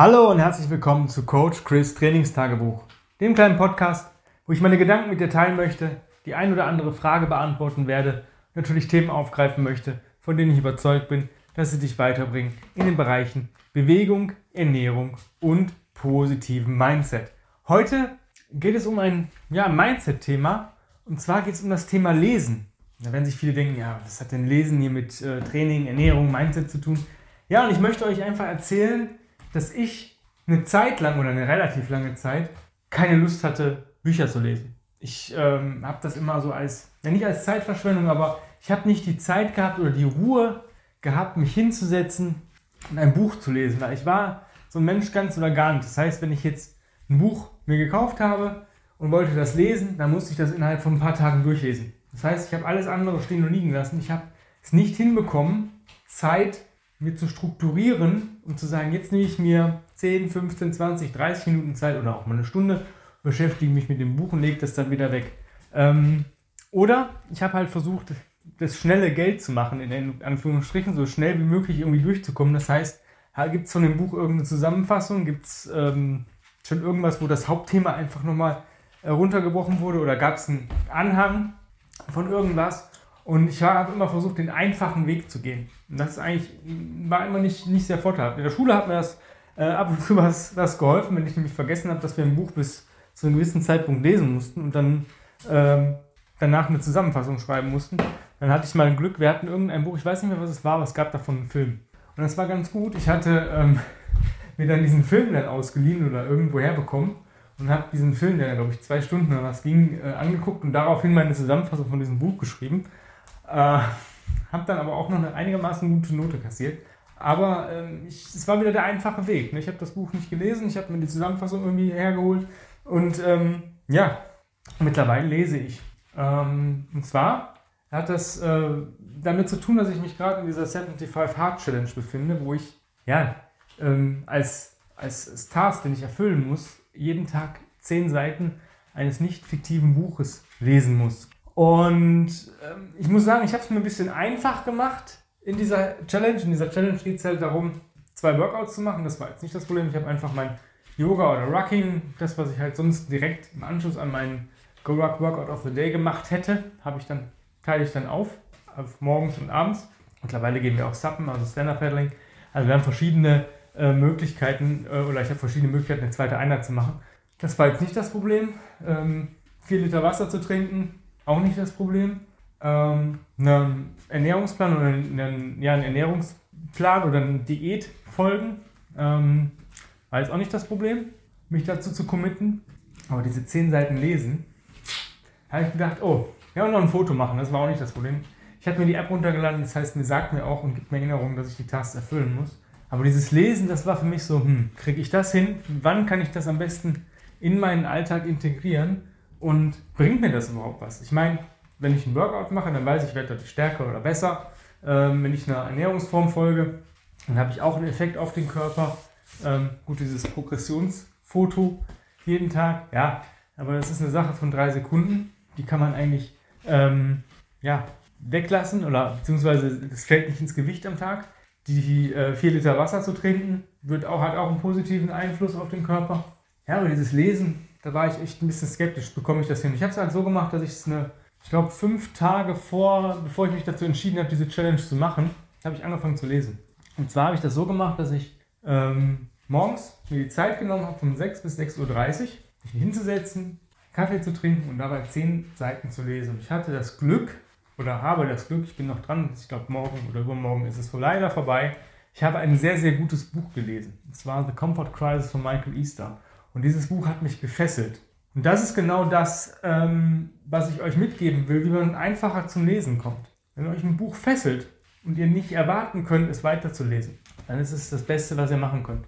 Hallo und herzlich willkommen zu Coach Chris Trainingstagebuch, dem kleinen Podcast, wo ich meine Gedanken mit dir teilen möchte, die ein oder andere Frage beantworten werde, natürlich Themen aufgreifen möchte, von denen ich überzeugt bin, dass sie dich weiterbringen in den Bereichen Bewegung, Ernährung und positiven Mindset. Heute geht es um ein ja, Mindset-Thema und zwar geht es um das Thema Lesen. Da werden sich viele denken, ja, was hat denn Lesen hier mit äh, Training, Ernährung, Mindset zu tun? Ja, und ich möchte euch einfach erzählen, dass ich eine Zeit lang oder eine relativ lange Zeit keine Lust hatte, Bücher zu lesen. Ich ähm, habe das immer so als, ja nicht als Zeitverschwendung, aber ich habe nicht die Zeit gehabt oder die Ruhe gehabt, mich hinzusetzen und ein Buch zu lesen. Weil ich war so ein Mensch ganz oder gar nicht. Das heißt, wenn ich jetzt ein Buch mir gekauft habe und wollte das lesen, dann musste ich das innerhalb von ein paar Tagen durchlesen. Das heißt, ich habe alles andere stehen und liegen lassen. Ich habe es nicht hinbekommen, Zeit mir zu strukturieren und zu sagen, jetzt nehme ich mir 10, 15, 20, 30 Minuten Zeit oder auch mal eine Stunde, beschäftige mich mit dem Buch und lege das dann wieder weg. Ähm, oder ich habe halt versucht, das schnelle Geld zu machen, in Anführungsstrichen, so schnell wie möglich irgendwie durchzukommen. Das heißt, gibt es von dem Buch irgendeine Zusammenfassung, gibt es ähm, schon irgendwas, wo das Hauptthema einfach nochmal äh, runtergebrochen wurde oder gab es einen Anhang von irgendwas und ich habe immer versucht, den einfachen Weg zu gehen. Und das ist eigentlich, war immer nicht, nicht sehr vorteilhaft. In der Schule hat mir das äh, ab und zu was, was geholfen, wenn ich nämlich vergessen habe, dass wir ein Buch bis zu einem gewissen Zeitpunkt lesen mussten und dann ähm, danach eine Zusammenfassung schreiben mussten. Dann hatte ich mal Glück, wir hatten irgendein Buch, ich weiß nicht mehr, was es war, aber es gab davon einen Film. Und das war ganz gut. Ich hatte ähm, mir dann diesen Film dann ausgeliehen oder irgendwo herbekommen und habe diesen Film, der glaube ich zwei Stunden oder was ging, äh, angeguckt und daraufhin meine Zusammenfassung von diesem Buch geschrieben. Äh, habe dann aber auch noch eine einigermaßen gute Note kassiert. Aber ähm, ich, es war wieder der einfache Weg. Ne? Ich habe das Buch nicht gelesen, ich habe mir die Zusammenfassung irgendwie hergeholt und ähm, ja, mittlerweile lese ich. Ähm, und zwar hat das äh, damit zu tun, dass ich mich gerade in dieser 75 Hard Challenge befinde, wo ich ja ähm, als, als Task, den ich erfüllen muss, jeden Tag zehn Seiten eines nicht fiktiven Buches lesen muss. Und ähm, ich muss sagen, ich habe es mir ein bisschen einfach gemacht in dieser Challenge. In dieser Challenge geht es halt darum, zwei Workouts zu machen. Das war jetzt nicht das Problem. Ich habe einfach mein Yoga oder Rocking, das, was ich halt sonst direkt im Anschluss an meinen Go Rock Workout of the Day gemacht hätte, habe ich dann, teile ich dann auf, auf morgens und abends. Mittlerweile gehen wir auch Suppen, also Stand-Up Paddling. Also wir haben verschiedene äh, Möglichkeiten, äh, oder ich habe verschiedene Möglichkeiten, eine zweite Einheit zu machen. Das war jetzt nicht das Problem. Ähm, vier Liter Wasser zu trinken, auch nicht das Problem. Ähm, einen Ernährungsplan oder einen, ja, einen Ernährungsplan oder eine Diät folgen, ähm, war jetzt auch nicht das Problem, mich dazu zu committen. Aber diese zehn Seiten lesen, habe ich gedacht, oh, ja, und noch ein Foto machen, das war auch nicht das Problem. Ich habe mir die App runtergeladen, das heißt, mir sagt mir auch und gibt mir Erinnerung, dass ich die Tasks erfüllen muss. Aber dieses Lesen, das war für mich so, hm, kriege ich das hin? Wann kann ich das am besten in meinen Alltag integrieren? Und bringt mir das überhaupt was? Ich meine, wenn ich einen Workout mache, dann weiß ich, ich werde dadurch stärker oder besser. Ähm, wenn ich einer Ernährungsform folge, dann habe ich auch einen Effekt auf den Körper. Ähm, gut, dieses Progressionsfoto jeden Tag, ja, aber das ist eine Sache von drei Sekunden. Die kann man eigentlich ähm, ja, weglassen oder beziehungsweise es fällt nicht ins Gewicht am Tag. Die äh, 4 Liter Wasser zu trinken, wird auch, hat auch einen positiven Einfluss auf den Körper. Ja, aber dieses Lesen, da war ich echt ein bisschen skeptisch, bekomme ich das hin. Ich habe es halt so gemacht, dass ich es eine, ich glaube, fünf Tage vor, bevor ich mich dazu entschieden habe, diese Challenge zu machen, habe ich angefangen zu lesen. Und zwar habe ich das so gemacht, dass ich ähm, morgens mir die Zeit genommen habe, von 6 bis 6.30 Uhr, mich hinzusetzen, Kaffee zu trinken und dabei 10 Seiten zu lesen. Und ich hatte das Glück, oder habe das Glück, ich bin noch dran, ich glaube morgen oder übermorgen ist es leider vorbei. Ich habe ein sehr, sehr gutes Buch gelesen. Und zwar The Comfort Crisis von Michael Easter. Und dieses Buch hat mich gefesselt. Und das ist genau das, ähm, was ich euch mitgeben will, wie man einfacher zum Lesen kommt. Wenn euch ein Buch fesselt und ihr nicht erwarten könnt, es weiterzulesen, dann ist es das Beste, was ihr machen könnt.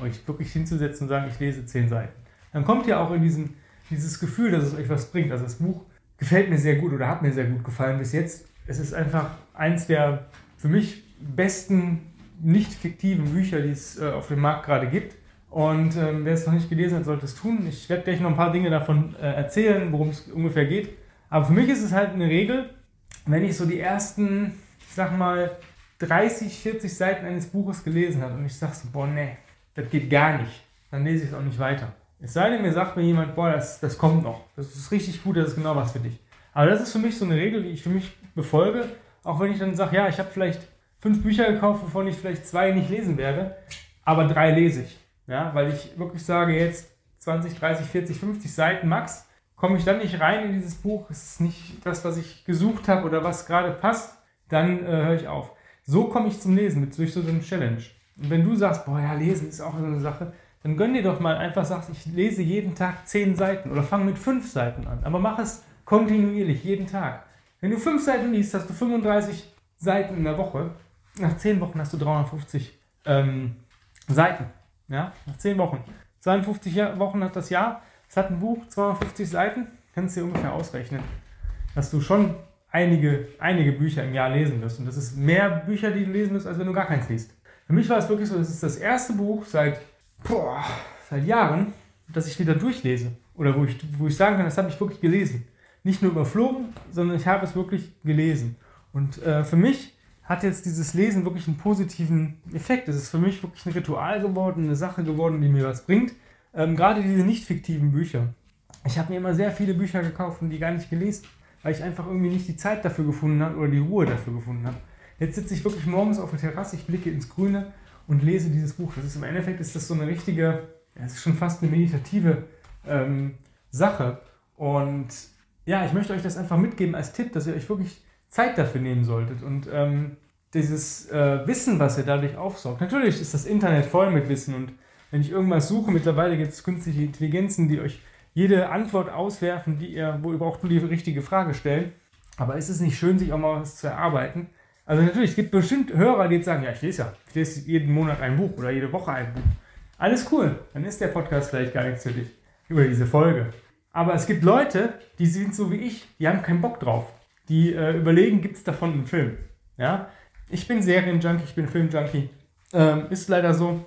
Euch wirklich hinzusetzen und sagen, ich lese zehn Seiten. Dann kommt ihr auch in diesen, dieses Gefühl, dass es euch was bringt. Also das Buch gefällt mir sehr gut oder hat mir sehr gut gefallen bis jetzt. Es ist einfach eins der für mich besten nicht fiktiven Bücher, die es äh, auf dem Markt gerade gibt. Und ähm, wer es noch nicht gelesen hat, sollte es tun. Ich werde gleich noch ein paar Dinge davon äh, erzählen, worum es ungefähr geht. Aber für mich ist es halt eine Regel, wenn ich so die ersten, ich sag mal, 30, 40 Seiten eines Buches gelesen habe und ich sage so, boah, nee, das geht gar nicht, dann lese ich es auch nicht weiter. Es sei denn, mir sagt mir jemand, boah, das, das kommt noch. Das ist richtig gut, das ist genau was für dich. Aber das ist für mich so eine Regel, die ich für mich befolge, auch wenn ich dann sage, ja, ich habe vielleicht fünf Bücher gekauft, wovon ich vielleicht zwei nicht lesen werde, aber drei lese ich. Ja, weil ich wirklich sage, jetzt 20, 30, 40, 50 Seiten max, komme ich dann nicht rein in dieses Buch, es ist nicht das, was ich gesucht habe oder was gerade passt, dann äh, höre ich auf. So komme ich zum Lesen, mit durch so eine Challenge. Und wenn du sagst, boah, ja, lesen ist auch so eine Sache, dann gönn dir doch mal einfach, sagst, ich lese jeden Tag 10 Seiten oder fang mit 5 Seiten an. Aber mach es kontinuierlich, jeden Tag. Wenn du 5 Seiten liest, hast du 35 Seiten in der Woche. Nach 10 Wochen hast du 350 ähm, Seiten. Ja, nach 10 Wochen. 52 Wochen hat das Jahr. Es hat ein Buch, 250 Seiten. Kannst du dir ungefähr ausrechnen, dass du schon einige, einige Bücher im Jahr lesen wirst. Und das ist mehr Bücher, die du lesen wirst, als wenn du gar keins liest. Für mich war es wirklich so, das ist das erste Buch seit, boah, seit Jahren, das ich wieder durchlese. Oder wo ich, wo ich sagen kann, das habe ich wirklich gelesen. Nicht nur überflogen, sondern ich habe es wirklich gelesen. Und äh, für mich hat jetzt dieses Lesen wirklich einen positiven Effekt. Es ist für mich wirklich ein Ritual geworden, eine Sache geworden, die mir was bringt. Ähm, gerade diese nicht fiktiven Bücher. Ich habe mir immer sehr viele Bücher gekauft und die gar nicht gelesen, weil ich einfach irgendwie nicht die Zeit dafür gefunden habe oder die Ruhe dafür gefunden habe. Jetzt sitze ich wirklich morgens auf der Terrasse, ich blicke ins Grüne und lese dieses Buch. Das ist im Endeffekt ist das so eine richtige, es ist schon fast eine meditative ähm, Sache. Und ja, ich möchte euch das einfach mitgeben als Tipp, dass ihr euch wirklich Zeit dafür nehmen solltet und ähm, dieses äh, Wissen, was ihr dadurch aufsaugt. Natürlich ist das Internet voll mit Wissen und wenn ich irgendwas suche, mittlerweile gibt es künstliche Intelligenzen, die euch jede Antwort auswerfen, die ihr, wo ihr braucht nur die richtige Frage stellen. Aber ist es nicht schön, sich auch mal was zu erarbeiten? Also natürlich, es gibt bestimmt Hörer, die jetzt sagen, ja, ich lese ja, ich lese jeden Monat ein Buch oder jede Woche ein Buch. Alles cool, dann ist der Podcast vielleicht gar nichts für dich über diese Folge. Aber es gibt Leute, die sind so wie ich, die haben keinen Bock drauf die äh, überlegen, gibt es davon einen Film? Ja? Ich bin Serienjunkie, ich bin Filmjunkie. Ähm, ist leider so.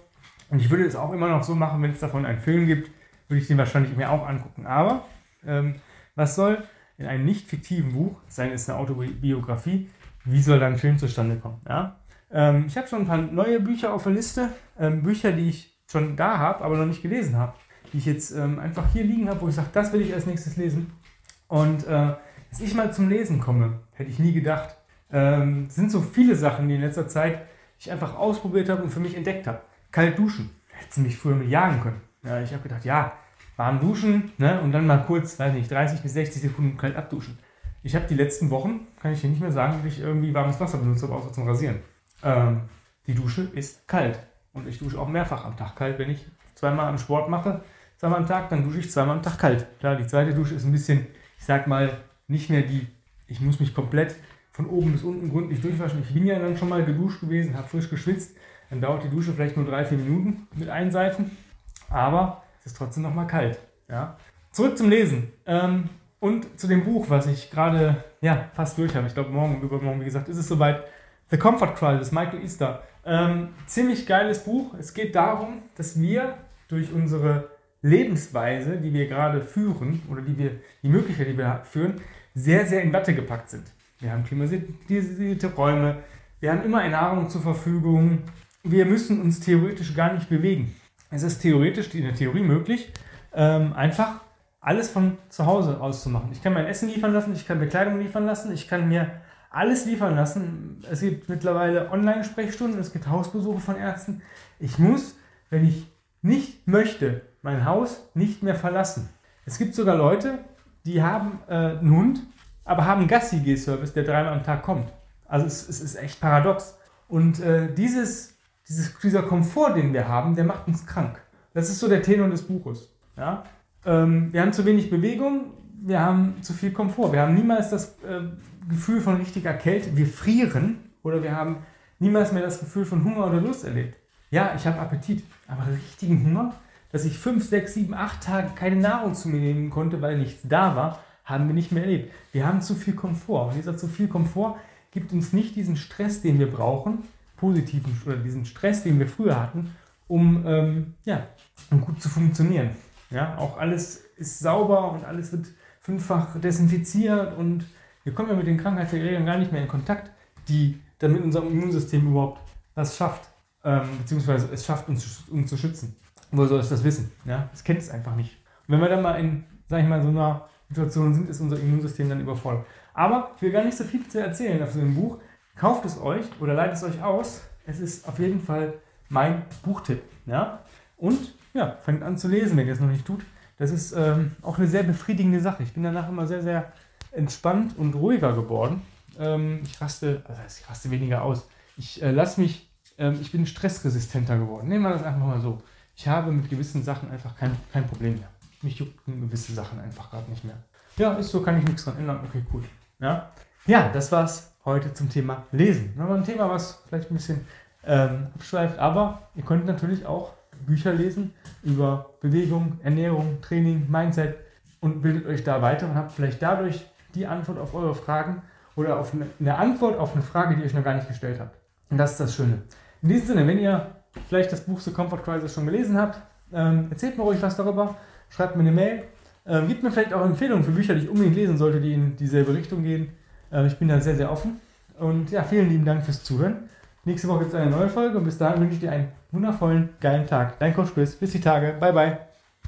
Und ich würde es auch immer noch so machen, wenn es davon einen Film gibt, würde ich den wahrscheinlich mir auch angucken. Aber ähm, was soll in einem nicht fiktiven Buch, sein ist eine Autobiografie, wie soll da ein Film zustande kommen? Ja? Ähm, ich habe schon ein paar neue Bücher auf der Liste, ähm, Bücher, die ich schon da habe, aber noch nicht gelesen habe, die ich jetzt ähm, einfach hier liegen habe, wo ich sage, das will ich als nächstes lesen. Und äh, dass ich mal zum Lesen komme, hätte ich nie gedacht. Ähm, sind so viele Sachen, die in letzter Zeit ich einfach ausprobiert habe und für mich entdeckt habe. Kalt duschen. Hätte mich früher mit jagen können. Ja, ich habe gedacht, ja, warm duschen ne, und dann mal kurz, weiß nicht, 30 bis 60 Sekunden kalt abduschen. Ich habe die letzten Wochen, kann ich dir nicht mehr sagen, dass ich irgendwie warmes Wasser benutzt habe, außer zum Rasieren. Ähm, die Dusche ist kalt. Und ich dusche auch mehrfach am Tag kalt. Wenn ich zweimal am Sport mache, zweimal am Tag, dann dusche ich zweimal am Tag kalt. Klar, die zweite Dusche ist ein bisschen, ich sag mal, nicht mehr die, ich muss mich komplett von oben bis unten gründlich durchwaschen. Ich bin ja dann schon mal geduscht gewesen, habe frisch geschwitzt. Dann dauert die Dusche vielleicht nur drei, vier Minuten mit Einseifen. Aber es ist trotzdem noch mal kalt. Ja. Zurück zum Lesen. Ähm, und zu dem Buch, was ich gerade ja, fast durch habe. Ich glaube, morgen übermorgen, wie gesagt, ist es soweit. The Comfort Crisis, Michael Easter. Ähm, ziemlich geiles Buch. Es geht darum, dass wir durch unsere Lebensweise, die wir gerade führen, oder die wir, die Möglichkeit, die wir führen, sehr, sehr in Watte gepackt sind. Wir haben klimatisierte Räume, wir haben immer Nahrung zur Verfügung, wir müssen uns theoretisch gar nicht bewegen. Es ist theoretisch, in der Theorie möglich, ähm, einfach alles von zu Hause aus zu machen. Ich kann mein Essen liefern lassen, ich kann Bekleidung liefern lassen, ich kann mir alles liefern lassen. Es gibt mittlerweile Online-Sprechstunden, es gibt Hausbesuche von Ärzten. Ich muss, wenn ich nicht möchte, mein Haus nicht mehr verlassen. Es gibt sogar Leute, die haben äh, einen Hund, aber haben einen Gassi-G-Service, der dreimal am Tag kommt. Also es, es ist echt paradox. Und äh, dieses, dieses, dieser Komfort, den wir haben, der macht uns krank. Das ist so der Tenor des Buches. Ja? Ähm, wir haben zu wenig Bewegung, wir haben zu viel Komfort. Wir haben niemals das äh, Gefühl von richtiger Kälte. Wir frieren oder wir haben niemals mehr das Gefühl von Hunger oder Lust erlebt. Ja, ich habe Appetit, aber richtigen Hunger, dass ich fünf, sechs, sieben, acht Tage keine Nahrung zu mir nehmen konnte, weil nichts da war, haben wir nicht mehr erlebt. Wir haben zu viel Komfort. Und dieser zu viel Komfort gibt uns nicht diesen Stress, den wir brauchen, positiven oder diesen Stress, den wir früher hatten, um, ähm, ja, um gut zu funktionieren. Ja, auch alles ist sauber und alles wird fünffach desinfiziert und wir kommen ja mit den Krankheitserregern gar nicht mehr in Kontakt, die damit unser Immunsystem überhaupt was schafft. ähm, beziehungsweise es schafft uns, uns zu schützen. Woher soll es das wissen? Ja? Es kennt es einfach nicht. Und wenn wir dann mal in, sag ich mal, so einer Situation sind, ist unser Immunsystem dann überfordert. Aber ich will gar nicht so viel zu erzählen auf so einem Buch. Kauft es euch oder leitet es euch aus. Es ist auf jeden Fall mein Buchtipp. Ja? Und ja, fangt an zu lesen, wenn ihr es noch nicht tut. Das ist ähm, auch eine sehr befriedigende Sache. Ich bin danach immer sehr, sehr entspannt und ruhiger geworden. Ähm, ich raste, also ich raste weniger aus. Ich äh, lasse mich, ähm, ich bin stressresistenter geworden. Nehmen wir das einfach mal so. Ich habe mit gewissen Sachen einfach kein, kein Problem mehr. Mich jucken gewisse Sachen einfach gerade nicht mehr. Ja, ist so, kann ich nichts dran ändern. Okay, cool. Ja, ja das war's heute zum Thema Lesen. Nochmal ein Thema, was vielleicht ein bisschen ähm, abschweift, aber ihr könnt natürlich auch Bücher lesen über Bewegung, Ernährung, Training, Mindset und bildet euch da weiter und habt vielleicht dadurch die Antwort auf eure Fragen oder auf eine, eine Antwort auf eine Frage, die ihr euch noch gar nicht gestellt habt. Und das ist das Schöne. In diesem Sinne, wenn ihr vielleicht das Buch The Comfort Crisis schon gelesen habt, ähm, erzählt mir ruhig was darüber, schreibt mir eine Mail, ähm, gibt mir vielleicht auch Empfehlungen für Bücher, die ich unbedingt lesen sollte, die in dieselbe Richtung gehen. Äh, ich bin da sehr, sehr offen. Und ja, vielen lieben Dank fürs Zuhören. Nächste Woche gibt es eine neue Folge und bis dahin wünsche ich dir einen wundervollen, geilen Tag. Dein Coach Chris. Bis die Tage. Bye, bye.